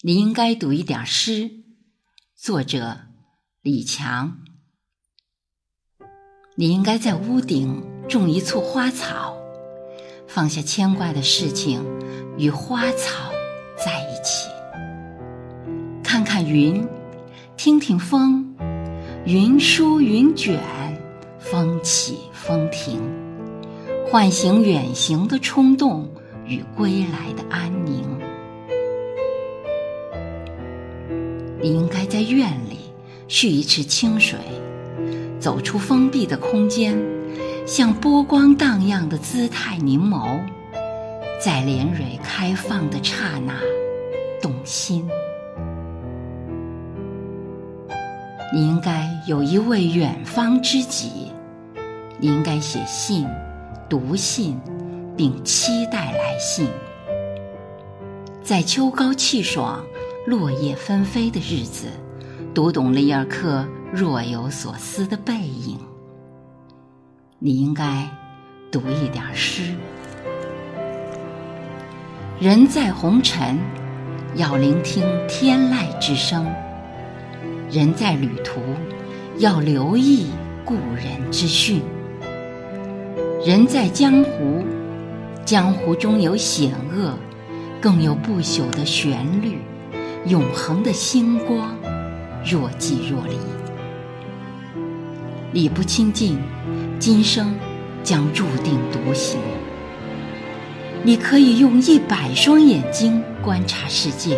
你应该读一点诗。作者李强。你应该在屋顶种一簇花草，放下牵挂的事情，与花草在一起。看看云，听听风，云舒云卷，风起风停，唤醒远行的冲动与归来的安宁。你应该在院里蓄一池清水，走出封闭的空间，像波光荡漾的姿态凝眸，在莲蕊开放的刹那动心。你应该有一位远方知己，你应该写信、读信，并期待来信，在秋高气爽。落叶纷飞的日子，读懂里尔克若有所思的背影。你应该读一点诗。人在红尘，要聆听天籁之声；人在旅途，要留意故人之讯。人在江湖，江湖中有险恶，更有不朽的旋律。永恒的星光，若即若离。理不清净，今生将注定独行。你可以用一百双眼睛观察世界，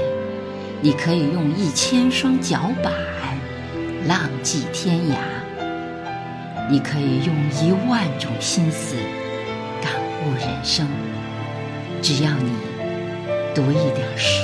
你可以用一千双脚板浪迹天涯，你可以用一万种心思感悟人生。只要你读一点诗